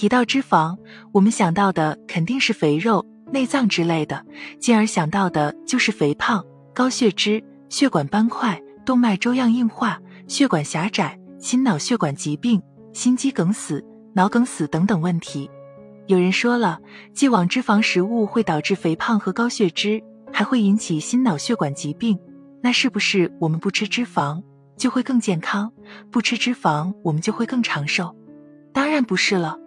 提到脂肪，我们想到的肯定是肥肉、内脏之类的，进而想到的就是肥胖、高血脂、血管斑块、动脉粥样硬化、血管狭窄、心脑血管疾病、心肌梗死、脑梗死等等问题。有人说了，既往脂肪食物会导致肥胖和高血脂，还会引起心脑血管疾病，那是不是我们不吃脂肪就会更健康？不吃脂肪我们就会更长寿？当然不是了。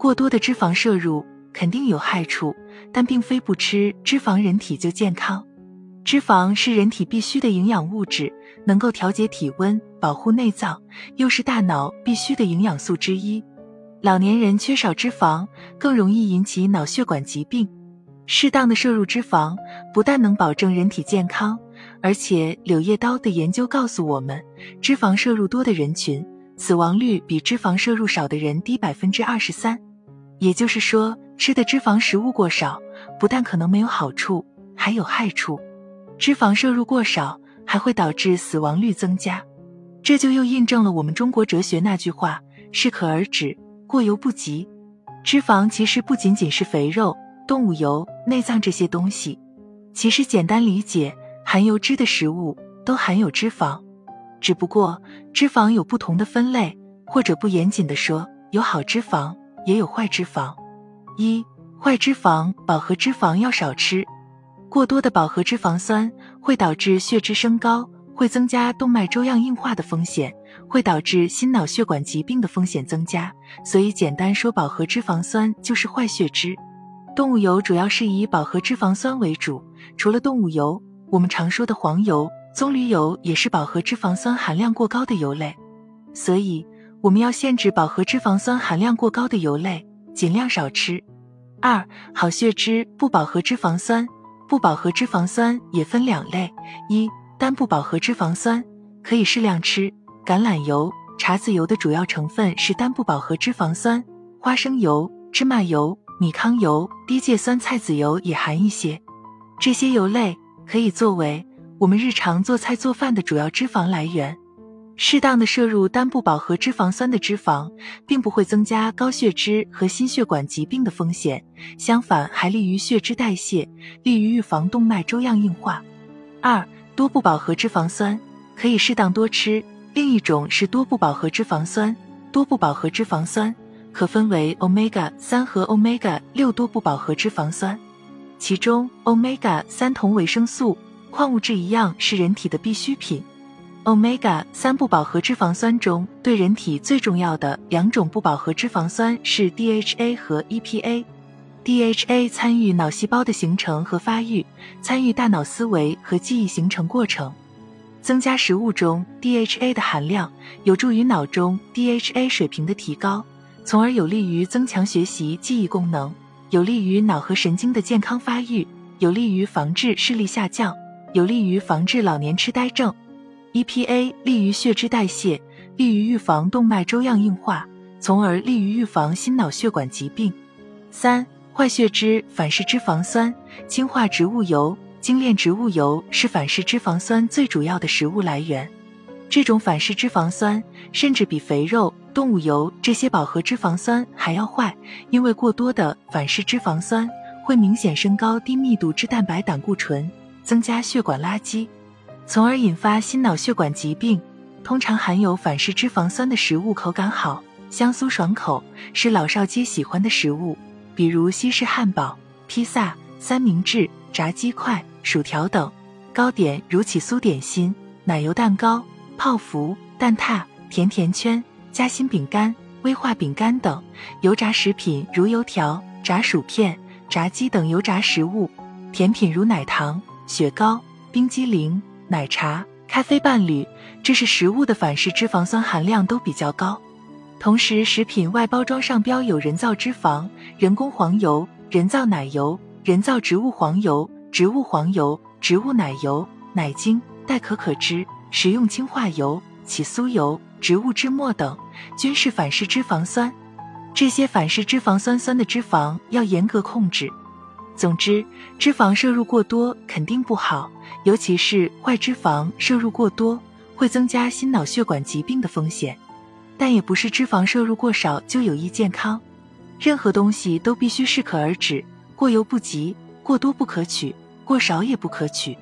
过多的脂肪摄入肯定有害处，但并非不吃脂肪人体就健康。脂肪是人体必需的营养物质，能够调节体温、保护内脏，又是大脑必需的营养素之一。老年人缺少脂肪，更容易引起脑血管疾病。适当的摄入脂肪，不但能保证人体健康，而且柳叶刀的研究告诉我们，脂肪摄入多的人群，死亡率比脂肪摄入少的人低百分之二十三。也就是说，吃的脂肪食物过少，不但可能没有好处，还有害处。脂肪摄入过少，还会导致死亡率增加。这就又印证了我们中国哲学那句话：“适可而止，过犹不及。”脂肪其实不仅仅是肥肉、动物油、内脏这些东西，其实简单理解，含油脂的食物都含有脂肪。只不过脂肪有不同的分类，或者不严谨的说，有好脂肪。也有坏脂肪，一坏脂肪，饱和脂肪要少吃。过多的饱和脂肪酸会导致血脂升高，会增加动脉粥样硬化的风险，会导致心脑血管疾病的风险增加。所以简单说，饱和脂肪酸就是坏血脂。动物油主要是以饱和脂肪酸为主，除了动物油，我们常说的黄油、棕榈油也是饱和脂肪酸含量过高的油类。所以。我们要限制饱和脂肪酸含量过高的油类，尽量少吃。二、好血脂不饱和脂肪酸，不饱和脂肪酸也分两类：一、单不饱和脂肪酸，可以适量吃。橄榄油、茶籽油的主要成分是单不饱和脂肪酸，花生油、芝麻油、米糠油、低芥酸菜籽油也含一些。这些油类可以作为我们日常做菜做饭的主要脂肪来源。适当的摄入单不饱和脂肪酸的脂肪，并不会增加高血脂和心血管疾病的风险，相反还利于血脂代谢，利于预防动脉粥样硬化。二多不饱和脂肪酸可以适当多吃，另一种是多不饱和脂肪酸。多不饱和脂肪酸可分为 omega 三和 omega 六多不饱和脂肪酸，其中 omega 三同维生素、矿物质一样是人体的必需品。Omega 三不饱和脂肪酸中，对人体最重要的两种不饱和脂肪酸是 DHA 和 EPA。DHA 参与脑细胞的形成和发育，参与大脑思维和记忆形成过程。增加食物中 DHA 的含量，有助于脑中 DHA 水平的提高，从而有利于增强学习记忆功能，有利于脑和神经的健康发育，有利于防治视力下降，有利于防治老年痴呆症。EPA 利于血脂代谢，利于预防动脉粥样硬化，从而利于预防心脑血管疾病。三、坏血脂反式脂肪酸、氢化植物油、精炼植物油是反式脂肪酸最主要的食物来源。这种反式脂肪酸甚至比肥肉、动物油这些饱和脂肪酸还要坏，因为过多的反式脂肪酸会明显升高低密度脂蛋白胆固醇，增加血管垃圾。从而引发心脑血管疾病。通常含有反式脂肪酸的食物口感好，香酥爽口，是老少皆喜欢的食物，比如西式汉堡、披萨、三明治、炸鸡块、薯条等。糕点如起酥点心、奶油蛋糕、泡芙、蛋挞、甜甜圈、夹心饼干、威化饼干等。油炸食品如油条、炸薯片、炸鸡等油炸食物。甜品如奶糖、雪糕、冰激凌。奶茶、咖啡伴侣，这是食物的反式脂肪酸含量都比较高。同时，食品外包装上标有人造脂肪、人工黄油、人造奶油、人造植物黄油、植物黄油、植物奶油、奶精、代可可脂、食用氢化油、起酥油、植物脂末等，均是反式脂肪酸。这些反式脂肪酸酸的脂肪要严格控制。总之，脂肪摄入过多肯定不好，尤其是坏脂肪摄入过多，会增加心脑血管疾病的风险。但也不是脂肪摄入过少就有益健康。任何东西都必须适可而止，过犹不及，过多不可取，过少也不可取。